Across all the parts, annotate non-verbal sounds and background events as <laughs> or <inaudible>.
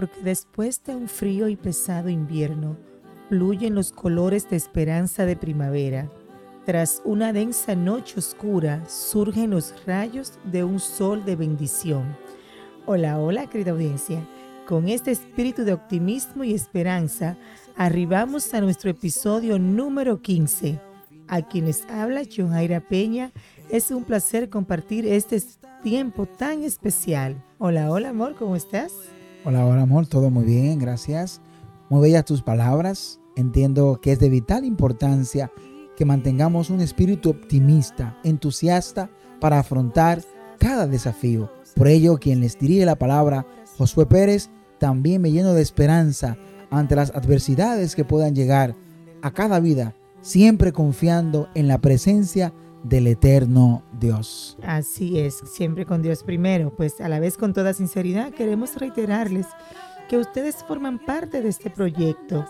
porque después de un frío y pesado invierno, fluyen los colores de esperanza de primavera. Tras una densa noche oscura, surgen los rayos de un sol de bendición. Hola, hola, querida audiencia. Con este espíritu de optimismo y esperanza, arribamos a nuestro episodio número 15. A quienes habla Johaira Peña, es un placer compartir este tiempo tan especial. Hola, hola, amor, ¿cómo estás? Hola, hola, amor, todo muy bien, gracias. Muy bellas tus palabras. Entiendo que es de vital importancia que mantengamos un espíritu optimista, entusiasta para afrontar cada desafío. Por ello, quien les dirige la palabra, Josué Pérez, también me lleno de esperanza ante las adversidades que puedan llegar a cada vida, siempre confiando en la presencia del eterno Dios. Así es, siempre con Dios primero, pues a la vez con toda sinceridad queremos reiterarles que ustedes forman parte de este proyecto.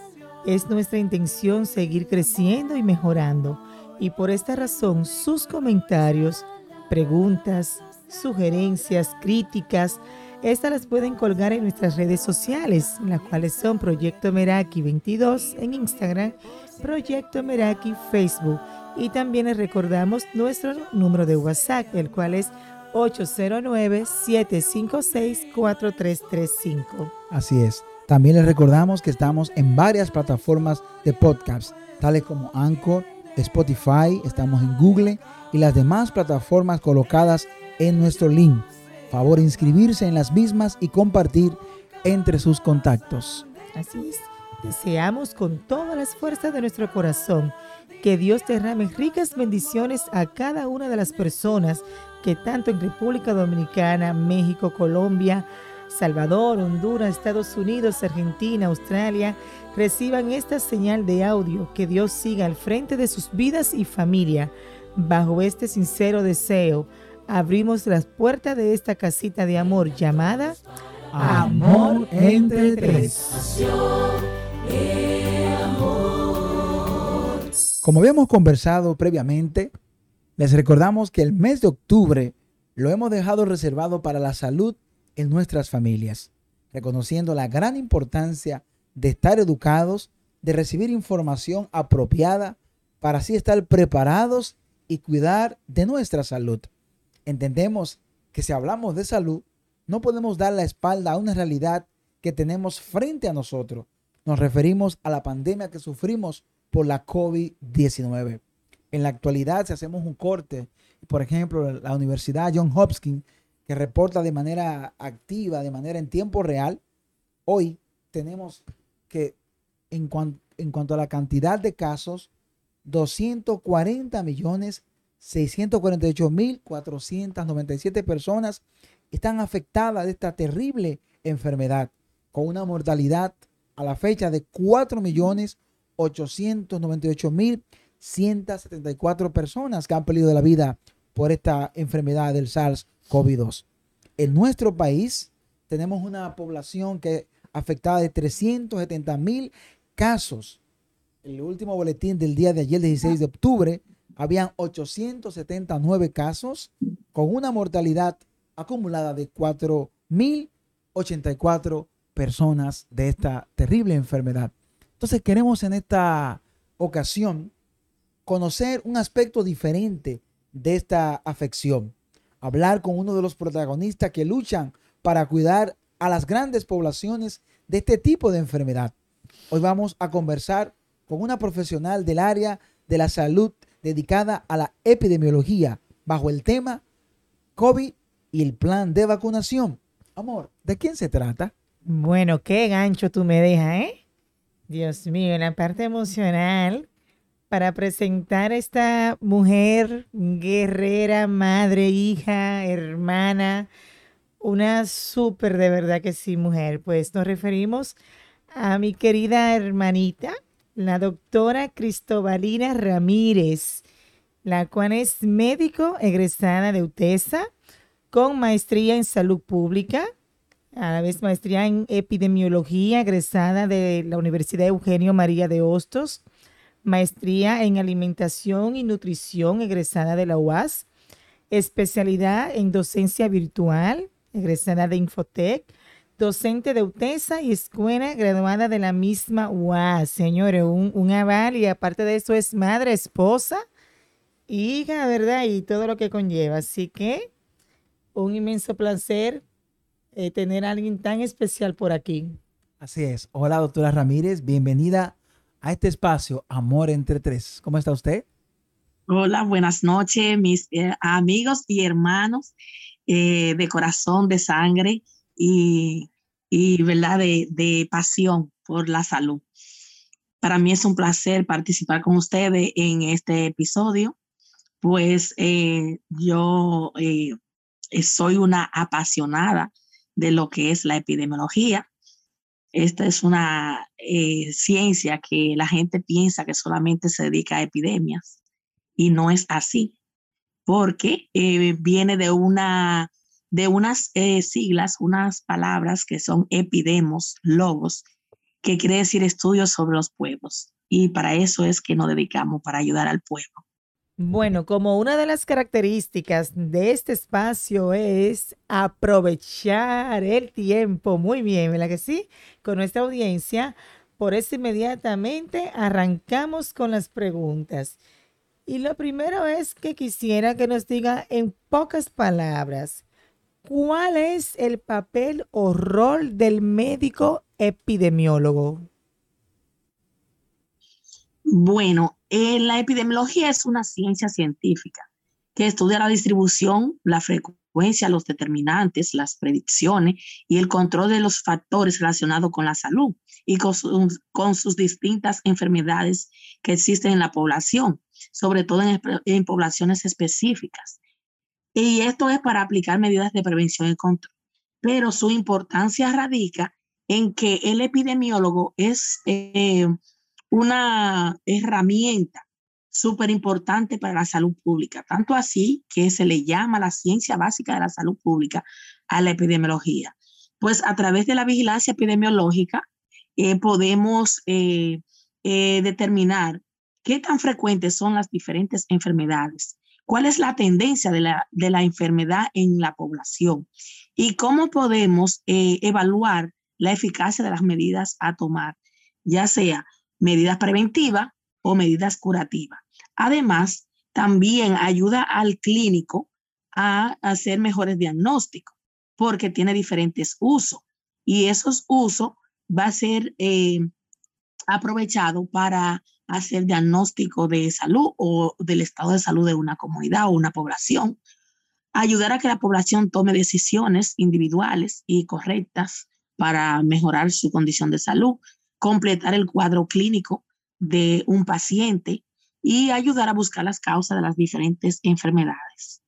Es nuestra intención seguir creciendo y mejorando y por esta razón sus comentarios, preguntas, sugerencias, críticas, estas las pueden colgar en nuestras redes sociales, las cuales son Proyecto Meraki 22 en Instagram, Proyecto Meraki Facebook. Y también les recordamos nuestro número de WhatsApp, el cual es 809-756-4335. Así es. También les recordamos que estamos en varias plataformas de podcast, tales como Anchor, Spotify, estamos en Google y las demás plataformas colocadas en nuestro link Favor inscribirse en las mismas y compartir entre sus contactos. Así es. Deseamos con todas las fuerzas de nuestro corazón que Dios derrame ricas bendiciones a cada una de las personas que tanto en República Dominicana, México, Colombia, Salvador, Honduras, Estados Unidos, Argentina, Australia, reciban esta señal de audio, que Dios siga al frente de sus vidas y familia. Bajo este sincero deseo, abrimos las puertas de esta casita de amor llamada Amor entre tres. Como habíamos conversado previamente, les recordamos que el mes de octubre lo hemos dejado reservado para la salud en nuestras familias, reconociendo la gran importancia de estar educados, de recibir información apropiada para así estar preparados y cuidar de nuestra salud entendemos que si hablamos de salud, no podemos dar la espalda a una realidad que tenemos frente a nosotros. Nos referimos a la pandemia que sufrimos por la COVID-19. En la actualidad, si hacemos un corte, por ejemplo, la Universidad John Hopkins, que reporta de manera activa, de manera en tiempo real, hoy tenemos que, en, en cuanto a la cantidad de casos, 240 millones 648.497 personas están afectadas de esta terrible enfermedad, con una mortalidad a la fecha de 4.898.174 personas que han perdido la vida por esta enfermedad del SARS-CoV-2. En nuestro país tenemos una población que afectada de 370.000 casos. El último boletín del día de ayer, 16 de octubre, habían 879 casos con una mortalidad acumulada de 4.084 personas de esta terrible enfermedad. Entonces queremos en esta ocasión conocer un aspecto diferente de esta afección, hablar con uno de los protagonistas que luchan para cuidar a las grandes poblaciones de este tipo de enfermedad. Hoy vamos a conversar con una profesional del área de la salud dedicada a la epidemiología bajo el tema COVID y el plan de vacunación. Amor, ¿de quién se trata? Bueno, qué gancho tú me dejas, ¿eh? Dios mío, la parte emocional, para presentar a esta mujer guerrera, madre, hija, hermana, una súper de verdad que sí, mujer. Pues nos referimos a mi querida hermanita, la doctora Cristobalina Ramírez, la cual es médico egresada de UTESA con maestría en salud pública, a la vez maestría en epidemiología egresada de la Universidad Eugenio María de Hostos, maestría en alimentación y nutrición egresada de la UAS, especialidad en docencia virtual egresada de Infotec, docente de UTESA y escuela graduada de la misma UAS. Señores, un, un aval y aparte de eso es madre, esposa, hija, ¿verdad? Y todo lo que conlleva. Así que un inmenso placer eh, tener a alguien tan especial por aquí. Así es. Hola, doctora Ramírez. Bienvenida a este espacio, Amor entre Tres. ¿Cómo está usted? Hola, buenas noches, mis eh, amigos y hermanos eh, de corazón, de sangre y, y ¿verdad? De, de, pasión por la salud. Para mí es un placer participar con ustedes en este episodio, pues yo soy una apasionada de lo que es la epidemiología. Esta es una eh, ciencia que la gente piensa que solamente se dedica a epidemias y no es así, porque eh, viene de, una, de unas eh, siglas, unas palabras que son epidemos, logos, que quiere decir estudios sobre los pueblos. Y para eso es que nos dedicamos, para ayudar al pueblo. Bueno, como una de las características de este espacio es aprovechar el tiempo muy bien, ¿verdad que sí? Con nuestra audiencia. Por eso inmediatamente arrancamos con las preguntas. Y lo primero es que quisiera que nos diga en pocas palabras, ¿cuál es el papel o rol del médico epidemiólogo? Bueno, eh, la epidemiología es una ciencia científica que estudia la distribución, la frecuencia, los determinantes, las predicciones y el control de los factores relacionados con la salud y con, sus distintas enfermedades que existen en la población, sobre todo en, en poblaciones específicas. Y esto es para aplicar medidas de prevención y control. Pero su importancia radica en que el epidemiólogo es eh, una herramienta súper importante para la salud pública, tanto así que se le llama la ciencia básica de la salud pública a la epidemiología. Pues a través de la vigilancia epidemiológica eh, podemos eh, eh, determinar qué tan frecuentes son las diferentes enfermedades, cuál es la tendencia de la, de la enfermedad en la población y cómo podemos evaluar la eficacia de las medidas a tomar, ya sea medidas preventivas o medidas curativas. Además, también ayuda al clínico a hacer mejores diagnósticos porque tiene diferentes usos. Y esos usos va a ser eh, aprovechado para hacer diagnóstico de salud o del estado de salud de una comunidad o una población, ayudar a que la población tome decisiones individuales y correctas para mejorar su condición de salud completar el cuadro clínico de un paciente y ayudar a buscar las causas de las diferentes enfermedades.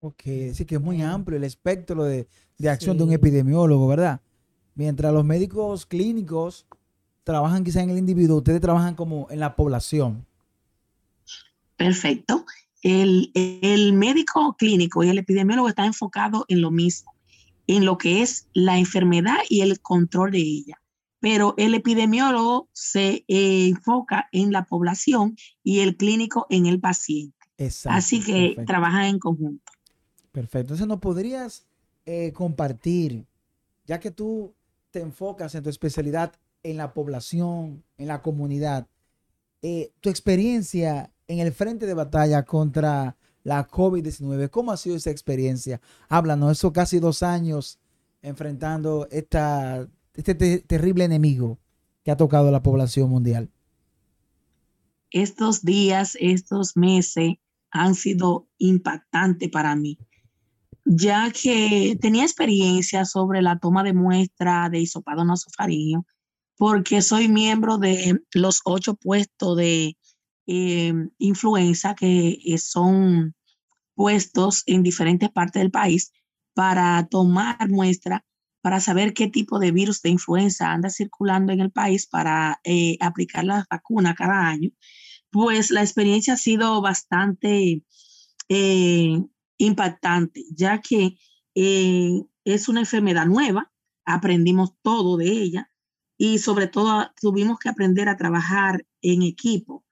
Ok, sí que es muy amplio el espectro de, de acción de un epidemiólogo, ¿verdad? Mientras los médicos clínicos trabajan quizá en el individuo, ustedes trabajan como en la población. Perfecto. El, el médico clínico y el epidemiólogo están enfocados en lo mismo, en lo que es la enfermedad y el control de ella pero el epidemiólogo se eh, enfoca en la población y el clínico en el paciente. Así que trabajan en conjunto. Perfecto. Entonces, ¿nos podrías eh, compartir, ya que tú te enfocas en tu especialidad en la población, en la comunidad, eh, tu experiencia en el frente de batalla contra la COVID-19? ¿Cómo ha sido esa experiencia? Háblanos, eso casi dos años enfrentando esta este terrible enemigo que ha tocado a la población mundial? Estos días, estos meses han sido impactantes para mí, ya que tenía experiencia sobre la toma de muestra de hisopado nasofaringeo, porque soy miembro de los ocho puestos de em, influenza que eh, son puestos en diferentes partes del país para tomar muestra para saber qué tipo de virus de influenza anda circulando en el país para eh, aplicar la vacuna cada año, pues la experiencia ha sido bastante eh, impactante, ya que eh, es una enfermedad nueva, aprendimos todo de ella y sobre todo tuvimos que aprender a trabajar en equipo,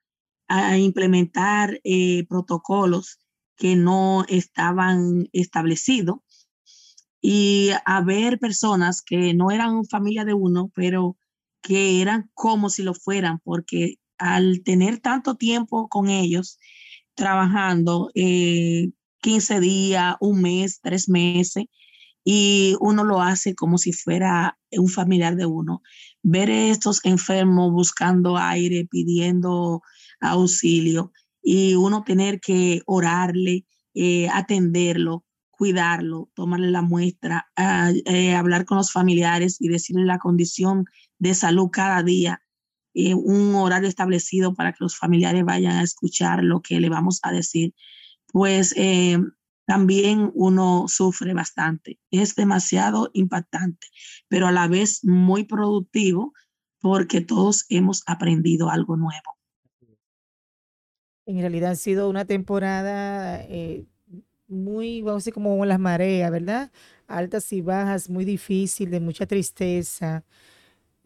a implementar protocolos que no estaban establecidos y a ver personas que no eran familia de uno, pero que eran como si lo fueran, porque al tener tanto tiempo con ellos, trabajando eh, 15 días, un mes, tres meses, y uno lo hace como si fuera un familiar de uno. Ver estos enfermos buscando aire, pidiendo auxilio, y uno tener que orarle, eh, atenderlo, cuidarlo, tomarle la muestra, eh, hablar con los familiares y decirle la condición de salud cada día, eh, un horario establecido para que los familiares vayan a escuchar lo que le vamos a decir, pues eh, también uno sufre bastante. Es demasiado impactante, pero a la vez muy productivo porque todos hemos aprendido algo nuevo. En realidad ha sido una temporada muy, vamos a decir, como las mareas, ¿verdad? Altas y bajas, muy difícil, de mucha tristeza,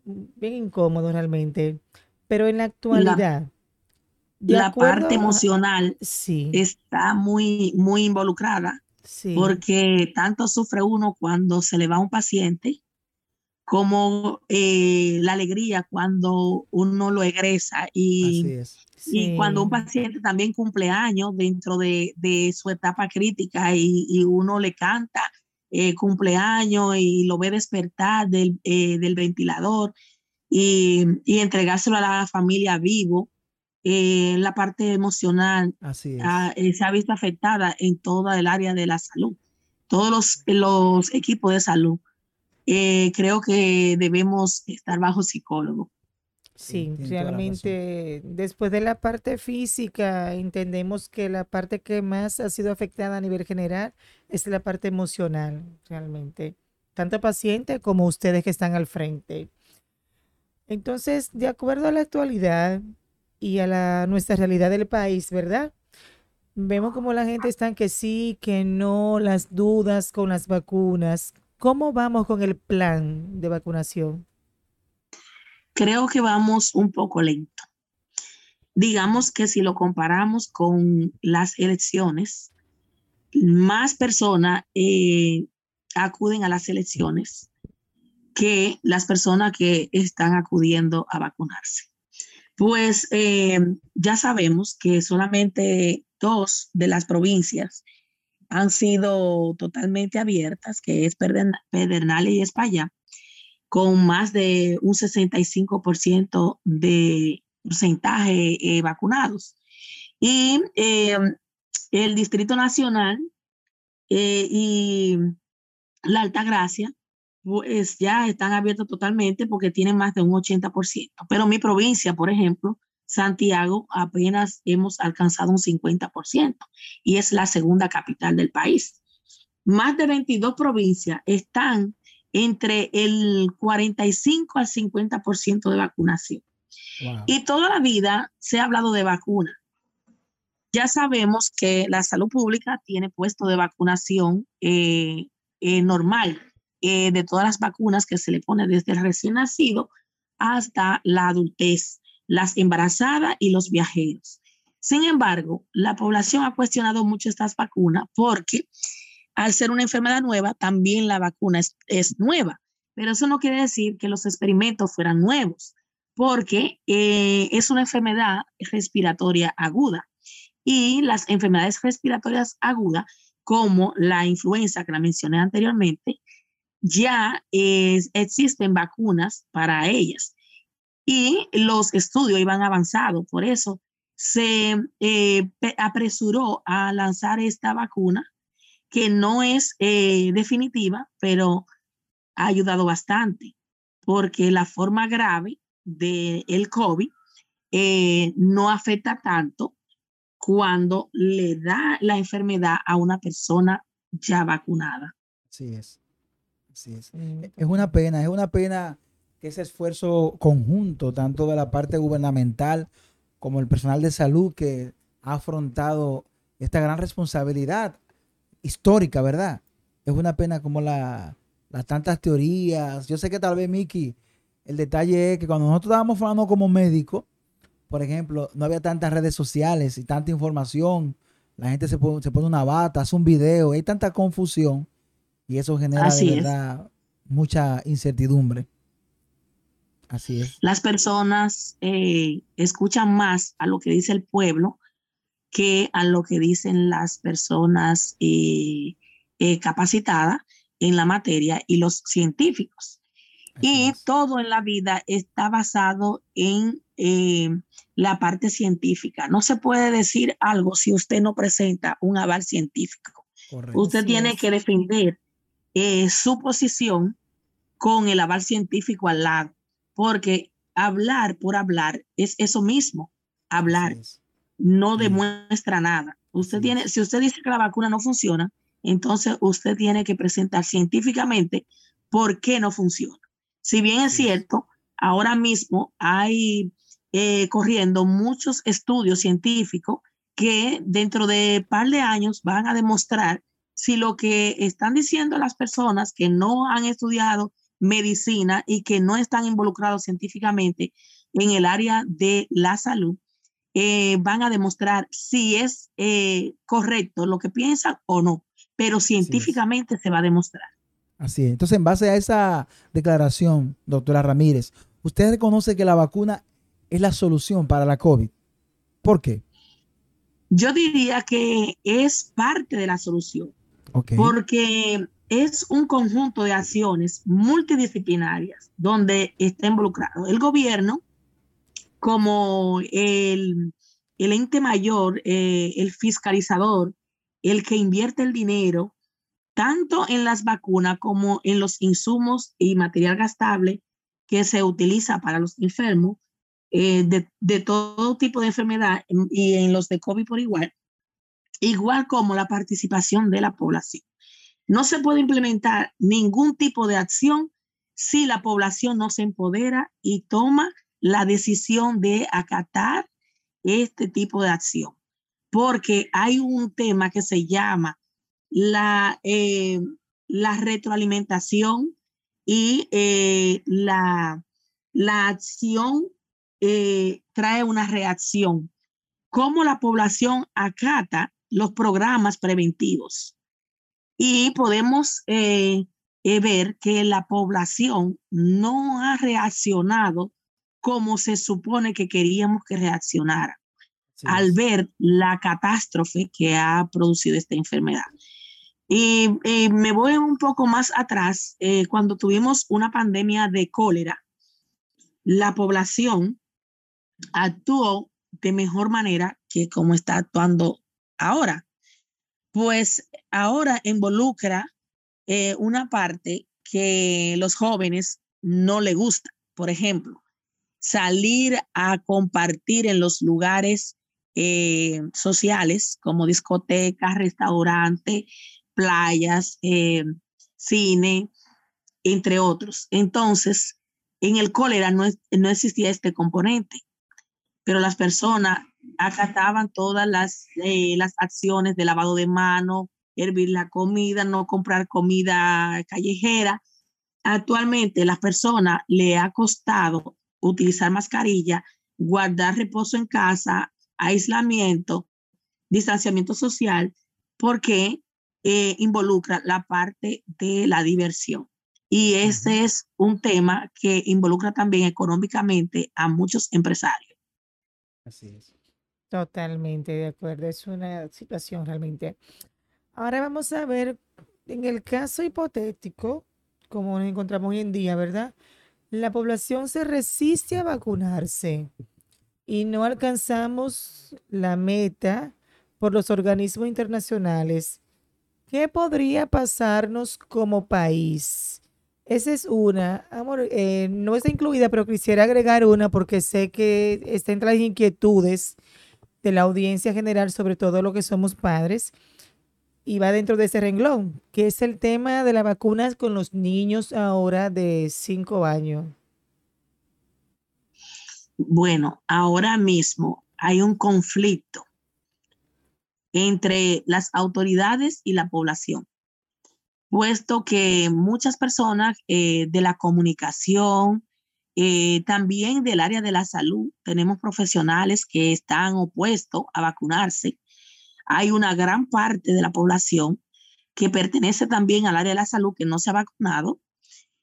bien incómodo realmente. Pero en la actualidad, la, parte emocional sí. está muy, muy involucrada, sí. porque tanto sufre uno cuando se le va un paciente, como eh, la alegría cuando uno lo egresa y es. Y cuando un paciente también cumple años dentro de, su etapa crítica y, uno le canta eh, cumpleaños y lo ve despertar del, eh, ventilador y, entregárselo a la familia vivo, eh, la parte emocional se ha visto afectada en toda el área de la salud. Todos los, los equipos de salud. creo que debemos estar bajo psicólogo. Sí, realmente después de la parte física entendemos que la parte que más ha sido afectada a nivel general es la parte emocional, realmente, tanto paciente como ustedes que están al frente. Entonces, de acuerdo a la actualidad y a la, nuestra realidad del país, ¿verdad? Vemos como la gente está que sí, que no, las dudas con las vacunas. ¿Cómo vamos con el plan de vacunación? creo que vamos un poco lento. Digamos que si lo comparamos con las elecciones, más personas eh, acuden a las elecciones que las personas que están acudiendo a vacunarse. Pues eh, ya sabemos que solamente dos de las provincias han sido totalmente abiertas, que es Pedernales y España, con más de un 65% de porcentaje eh, vacunados. Y eh, el Distrito Nacional y la Alta Gracia, pues ya están abiertos totalmente porque tienen más de un 80%. Pero mi provincia, por ejemplo, Santiago, apenas hemos alcanzado un 50% y es la segunda capital del país. Más de 22 provincias están entre el 45 al 50% de vacunación. Y toda la vida se ha hablado de vacuna. Ya sabemos que la salud pública tiene puesto de vacunación eh, eh, normal eh, de todas las vacunas que se le pone desde el recién nacido hasta la adultez, las embarazadas y los viajeros. Sin embargo, la población ha cuestionado mucho estas vacunas porque al ser una enfermedad nueva, también la vacuna es, nueva. Pero eso no quiere decir que los experimentos fueran nuevos, porque eh, es una enfermedad respiratoria aguda. Y las enfermedades respiratorias agudas, como la influenza que la mencioné anteriormente, ya existen vacunas para ellas. Y los estudios iban avanzados, por eso se eh, apresuró a lanzar esta vacuna que no es eh, definitiva, pero ha ayudado bastante, porque la forma grave del el COVID eh, no afecta tanto cuando le da la enfermedad a una persona ya vacunada. Así es. Así es. Es una pena, es una pena que ese esfuerzo conjunto, tanto de la parte gubernamental como el personal de salud que ha afrontado esta gran responsabilidad histórica, ¿verdad? Es una pena como la, las tantas teorías. Yo sé que tal vez, Miki, el detalle es que cuando nosotros estábamos hablando como médicos, por ejemplo, no había tantas redes sociales y tanta información. La gente se pone, se pone una bata, hace un video, hay tanta confusión Y eso genera de verdad mucha incertidumbre. Así es. Las personas eh, escuchan más a lo que dice el pueblo que a lo que dicen las personas eh, eh, capacitadas en la materia y los científicos. y todo en la vida está basado en la parte científica. No se puede decir algo si usted no presenta un aval científico. Usted tiene que defender su posición con el aval científico al lado porque hablar por hablar es eso mismo, hablar. No demuestra nada. Usted tiene, si usted dice que la vacuna no funciona, entonces usted tiene que presentar científicamente por qué no funciona. Si bien es cierto, ahora mismo hay eh, corriendo muchos estudios científicos que dentro de un par de años van a demostrar si lo que están diciendo las personas que no han estudiado medicina y que no están involucrados científicamente en el área de la salud, eh, van a demostrar si es eh, correcto lo que piensan o no, pero científicamente se va a demostrar. Así es. Entonces, en base a esa declaración, doctora Ramírez, ¿usted reconoce que la vacuna es la solución para la COVID? ¿Por qué? Yo diría que es parte de la solución. Porque es un conjunto de acciones multidisciplinarias donde está involucrado el gobierno como el, ente mayor, eh, el fiscalizador, el que invierte el dinero, tanto en las vacunas como en los insumos y material gastable que se utiliza para los enfermos eh, de, de, todo tipo de enfermedad y en los de COVID por igual, igual como la participación de la población. No se puede implementar ningún tipo de acción si la población no se empodera y toma la decisión de acatar este tipo de acción. Porque hay un tema que se llama la, eh, la retroalimentación y eh, la, la acción eh, trae una reacción. ¿Cómo la población acata los programas preventivos? y podemos eh, eh, ver que la población no ha reaccionado como se supone que queríamos que reaccionara al ver la catástrofe que ha producido esta enfermedad. Y me voy un poco más atrás, eh, cuando tuvimos una pandemia de cólera, la población actuó de mejor manera que como está actuando ahora pues ahora involucra eh, una parte que los jóvenes no le gusta. Por ejemplo, salir a compartir en los lugares eh, sociales como discotecas, restaurantes, playas, eh, cine, entre otros. Entonces, en el cólera no, no existía este componente, pero las personas acataban todas las, eh, las acciones de lavado de mano, hervir la comida, no comprar comida callejera. Actualmente las personas le ha costado utilizar mascarilla, guardar reposo en casa, aislamiento, distanciamiento social, porque eh, involucra la parte de la diversión. Y ese es un tema que involucra también económicamente a muchos empresarios. Así es. Totalmente de acuerdo, es una situación realmente. Ahora vamos a ver, en el caso hipotético, como nos encontramos hoy en día, ¿verdad? La población se resiste a vacunarse y no alcanzamos la meta por los organismos internacionales. ¿Qué podría pasarnos como país? Esa es una. Amor, eh, no está incluida, pero quisiera agregar una porque sé que está entre las inquietudes de la audiencia general, sobre todo lo que somos padres, y va dentro de ese renglón, que es el tema de las vacunas con los niños ahora de cinco años. Bueno, ahora mismo hay un conflicto entre las autoridades y la población, puesto que muchas personas eh, de la comunicación, eh, también del área de la salud, tenemos profesionales que están opuestos a vacunarse. Hay una gran parte de la población que pertenece también al área de la salud que no se ha vacunado.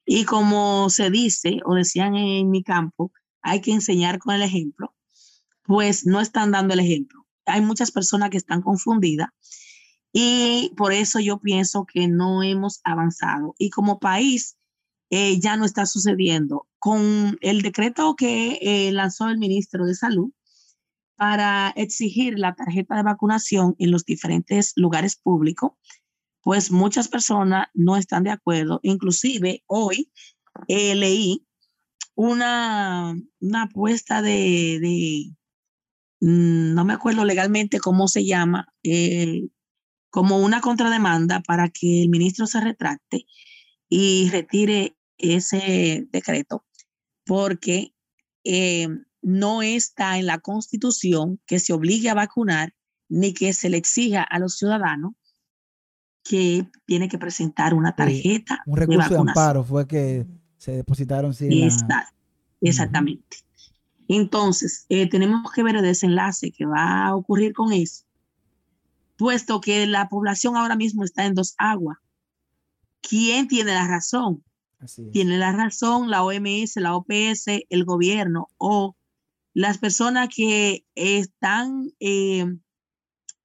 Y como se dice o decían en mi campo, hay que enseñar con el ejemplo, pues no están dando el ejemplo. Hay muchas personas que están confundidas y por eso yo pienso que no hemos avanzado. Y como país eh, ya no está sucediendo. Con el decreto que eh, lanzó el ministro de Salud para exigir la tarjeta de vacunación en los diferentes lugares públicos, pues muchas personas no están de acuerdo. Inclusive hoy eh, leí una, una apuesta de, de, mm, no me acuerdo legalmente cómo se llama, eh, como una contrademanda para que el ministro se retracte y retire ese decreto, porque eh, no está en la constitución que se obligue a vacunar ni que se le exija a los ciudadanos que tiene que presentar una tarjeta. un recurso de, amparo fue que se depositaron. Exactamente. Entonces, eh, tenemos que ver el desenlace que va a ocurrir con eso, puesto que la población ahora mismo está en dos aguas. ¿Quién tiene la razón? Tiene la razón la OMS, la OPS, el gobierno o las personas que están eh,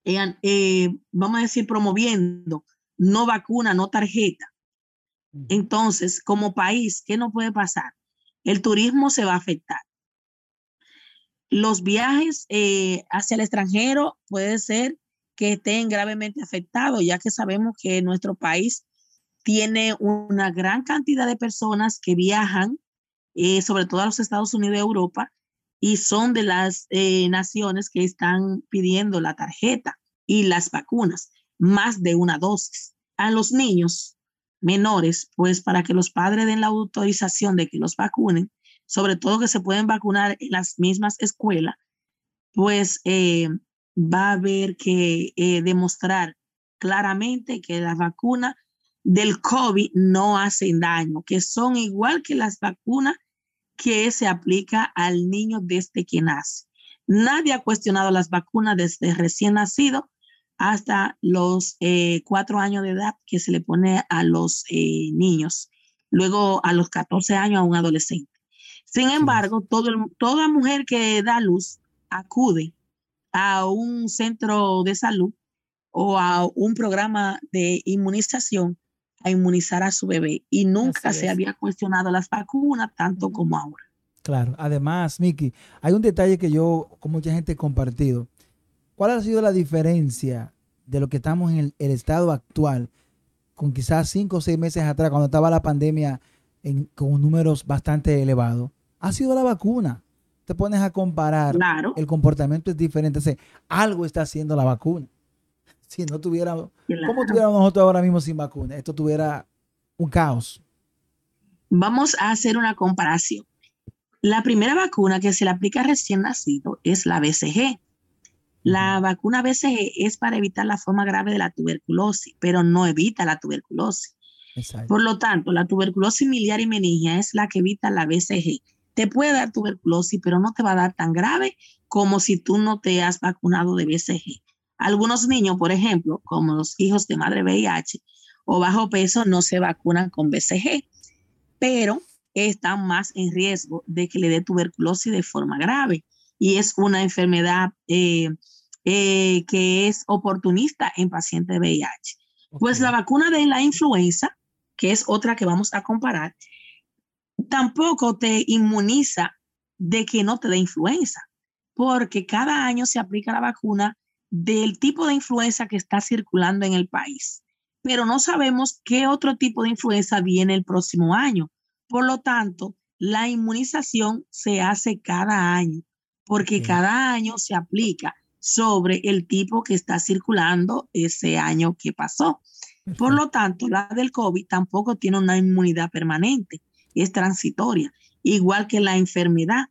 eh, vamos a decir, promoviendo no vacuna, no tarjeta. Entonces, como país, ¿qué no puede pasar? El turismo se va a afectar. Los viajes eh, hacia el extranjero puede ser que estén gravemente afectados, ya que sabemos que nuestro país tiene una gran cantidad de personas que viajan, eh, sobre todo a los Estados Unidos y Europa, y son de las eh, naciones que están pidiendo la tarjeta y las vacunas, más de una dosis. A los niños menores, pues para que los padres den la autorización de que los vacunen, sobre todo que se pueden vacunar en las mismas escuelas, pues eh, va a haber que eh, demostrar claramente que las vacunas del COVID no hacen daño, que son igual que las vacunas que se aplica al niño desde que nace. Nadie ha cuestionado las vacunas desde recién nacido hasta los eh, cuatro años de edad que se le pone a los eh, niños, luego a los 14 años a un adolescente. Sin embargo, todo toda mujer que da luz acude a un centro de salud o a un programa de inmunización a inmunizar a su bebé y nunca se había cuestionado las vacunas tanto como ahora. Claro, además, Miki, hay un detalle que yo, con mucha gente he compartido. ¿Cuál ha sido la diferencia de lo que estamos en el, estado actual con quizás cinco o seis meses atrás, cuando estaba la pandemia con números bastante elevados? Ha sido la vacuna. Te pones a comparar, el comportamiento es diferente. algo está haciendo la vacuna si no tuviera, ¿cómo tuviéramos nosotros ahora mismo sin vacuna? Esto tuviera un caos. Vamos a hacer una comparación. La primera vacuna que se le aplica recién nacido es la BCG. La vacuna BCG es para evitar la forma grave de la tuberculosis, pero no evita la tuberculosis. Por lo tanto, la tuberculosis miliar y meningia es la que evita la BCG. Te puede dar tuberculosis, pero no te va a dar tan grave como si tú no te has vacunado de BCG. Algunos niños, por ejemplo, como los hijos de madre VIH o bajo peso, no se vacunan con BCG, pero están más en riesgo de que le dé tuberculosis de forma grave. Y es una enfermedad eh, eh, que es oportunista en pacientes de VIH. Pues la vacuna de la influenza, que es otra que vamos a comparar, tampoco te inmuniza de que no te dé influenza, porque cada año se aplica la vacuna del tipo de influenza que está circulando en el país, pero no sabemos qué otro tipo de influenza viene el próximo año. Por lo tanto, la inmunización se hace cada año, porque cada año se aplica sobre el tipo que está circulando ese año que pasó. Por lo tanto, la del COVID tampoco tiene una inmunidad permanente, es transitoria, igual que la enfermedad.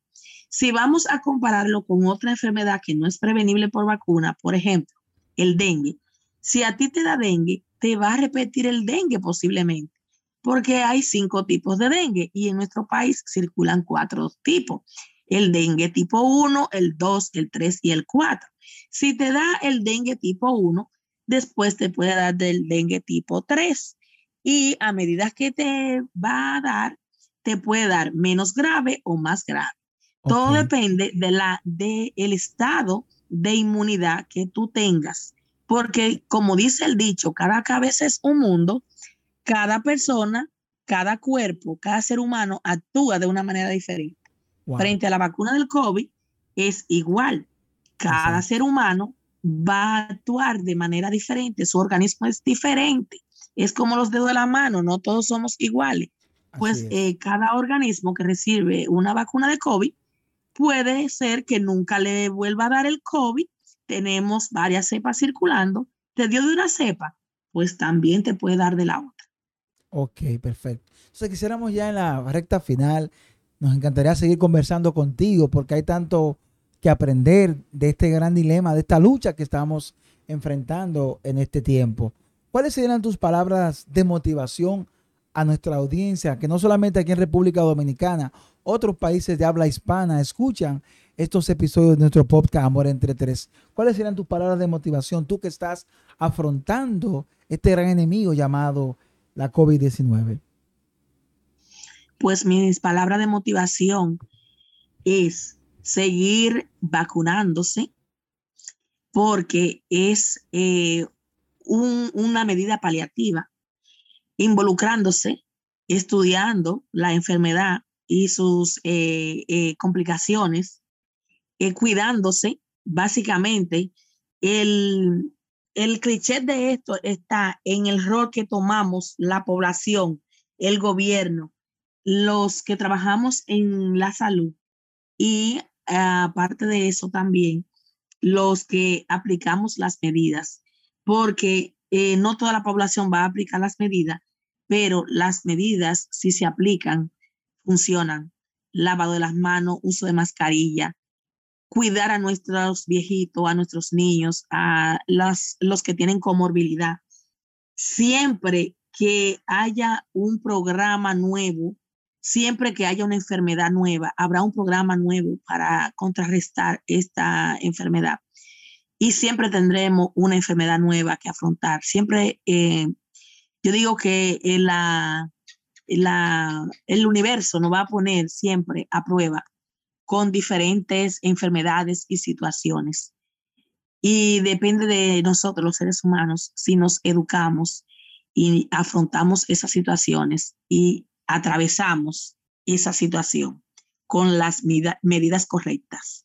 Si vamos a compararlo con otra enfermedad que no es prevenible por vacuna, por ejemplo, el dengue, si a ti te da dengue, te va a repetir el dengue posiblemente, porque hay cinco tipos de dengue y en nuestro país circulan cuatro tipos. El dengue tipo 1, el 2, el 3 y el 4. Si te da el dengue tipo 1, después te puede dar del dengue tipo 3. Y a medida que te va a dar, te puede dar menos grave o más grave. Todo depende de la del estado de inmunidad que tú tengas, porque como dice el dicho, cada cabeza es un mundo, cada persona, cada cuerpo, cada ser humano actúa de una manera diferente. Frente a la vacuna del COVID es igual. Cada ser humano va a actuar de manera diferente, su organismo es diferente. Es como los dedos de la mano, no todos somos iguales. Pues eh, cada organismo que recibe una vacuna de COVID puede ser que nunca le vuelva a dar el COVID. Tenemos varias cepas circulando. Te dio de una cepa, pues también te puede dar de la otra. Ok, perfecto. Entonces quisiéramos ya en la recta final, nos encantaría seguir conversando contigo porque hay tanto que aprender de este gran dilema, de esta lucha que estamos enfrentando en este tiempo. ¿Cuáles serían tus palabras de motivación a nuestra audiencia, que no solamente aquí en República Dominicana, otros países de habla hispana escuchan estos episodios de nuestro podcast Amor entre Tres. ¿Cuáles serían tus palabras de motivación, tú que estás afrontando este gran enemigo llamado la COVID-19? Pues mis palabras de motivación es seguir vacunándose porque es eh, una medida paliativa, involucrándose, estudiando la enfermedad y sus eh, eh, complicaciones, eh, cuidándose, básicamente, el, el cliché de esto está en el rol que tomamos la población, el gobierno, los que trabajamos en la salud y aparte de eso también los que aplicamos las medidas, porque no toda la población va a aplicar las medidas, pero las medidas, si se aplican, funcionan. Lavado de las manos, uso de mascarilla, cuidar a nuestros viejitos, a nuestros niños, a los que tienen comorbilidad. Siempre que haya un programa nuevo, siempre que haya una enfermedad nueva, habrá un programa nuevo para contrarrestar esta enfermedad. Y siempre tendremos una enfermedad nueva que afrontar. Siempre, eh, yo digo que la, el universo nos va a poner siempre a prueba con diferentes enfermedades y situaciones. Y depende de nosotros, los seres humanos, si nos educamos y afrontamos esas situaciones y atravesamos esa situación con las medidas correctas.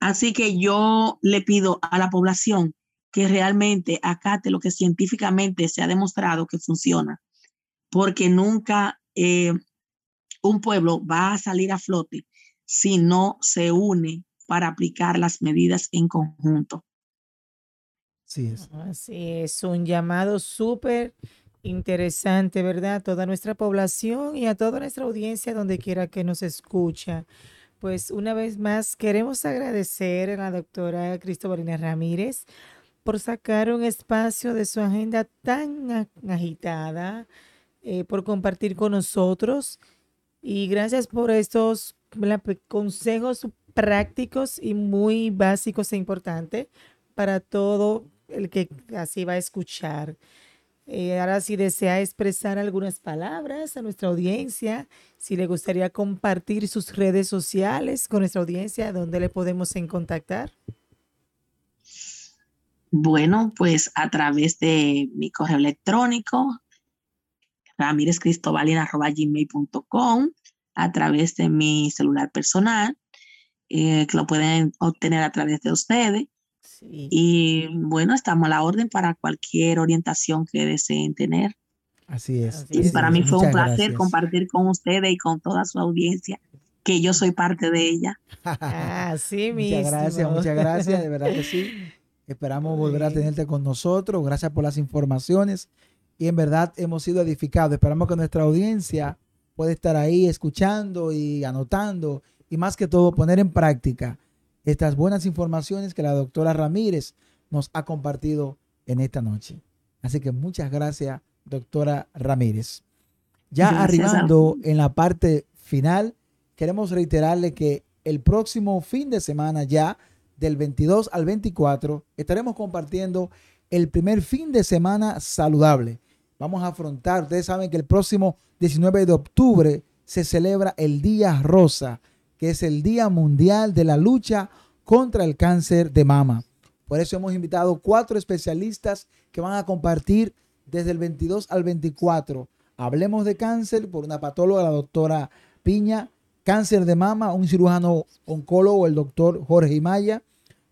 Así que yo le pido a la población que realmente acate lo que científicamente se ha demostrado que funciona porque nunca eh, un pueblo va a salir a flote si no se une para aplicar las medidas en conjunto. Sí, es. Así es, un llamado súper interesante, ¿verdad? Toda nuestra población y a toda nuestra audiencia donde quiera que nos escucha. Pues una vez más queremos agradecer a la doctora Cristobalina Ramírez por sacar un espacio de su agenda tan agitada, eh, por compartir con nosotros y gracias por estos consejos prácticos y muy básicos e importantes para todo el que así va a escuchar. Eh, ahora, si desea expresar algunas palabras a nuestra audiencia, si le gustaría compartir sus redes sociales con nuestra audiencia, ¿dónde le podemos en contactar? Bueno, pues a través de mi correo electrónico, ramirezcristobalina.gmail.com a través de mi celular personal, eh, que lo pueden obtener a través de ustedes. Y bueno, estamos a la orden para cualquier orientación que deseen tener. Así es. y para mí fue un placer compartir con ustedes y con toda su audiencia, que yo soy parte de ella. Así <laughs> mismo. Muchas gracias, muchas gracias, de verdad que sí. Esperamos volver a tenerte con nosotros. Gracias por las informaciones y en verdad hemos sido edificados. Esperamos que nuestra audiencia pueda estar ahí escuchando y anotando y más que todo poner en práctica estas buenas informaciones que la doctora Ramírez nos ha compartido en esta noche. Así que muchas gracias, doctora Ramírez. Ya arribando en la parte final, queremos reiterarle que el próximo fin de semana ya, del 22 al 24, estaremos compartiendo el primer fin de semana saludable. Vamos a afrontar, ustedes saben que el próximo 19 de octubre se celebra el Día Rosa, que es el Día Mundial de la Lucha contra el Cáncer de Mama. Por eso hemos invitado cuatro especialistas que van a compartir desde el 22 al 24. Hablemos de cáncer por una patóloga, la doctora Piña, cáncer de mama, un cirujano oncólogo, el doctor Jorge Imaya,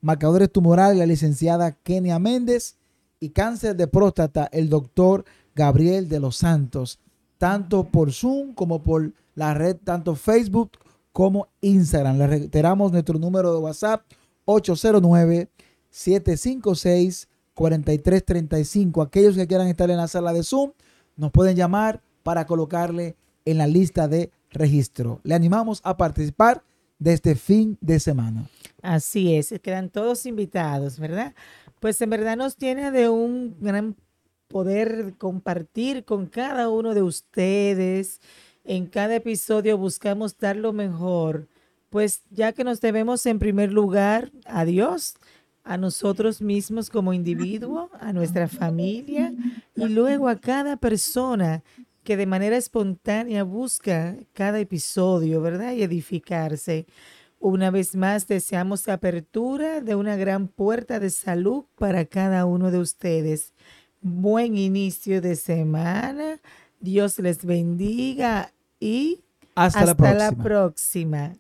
marcadores tumorales, la licenciada Kenia Méndez, y cáncer de próstata, el doctor Gabriel de los Santos, tanto por Zoom como por la red, tanto Facebook como Instagram. Le reiteramos nuestro número de WhatsApp 809-756-4335. Aquellos que quieran estar en la sala de Zoom nos pueden llamar para colocarle en la lista de registro. Le animamos a participar de este fin de semana. Así es, quedan todos invitados, ¿verdad? Pues en verdad nos tiene de un gran poder compartir con cada uno de ustedes. En cada episodio buscamos dar lo mejor, pues ya que nos debemos en primer lugar a Dios, a nosotros mismos como individuo, a nuestra familia y luego a cada persona que de manera espontánea busca cada episodio, ¿verdad? Y edificarse. Una vez más, deseamos apertura de una gran puerta de salud para cada uno de ustedes. Buen inicio de semana. Dios les bendiga y hasta, hasta la próxima. La próxima.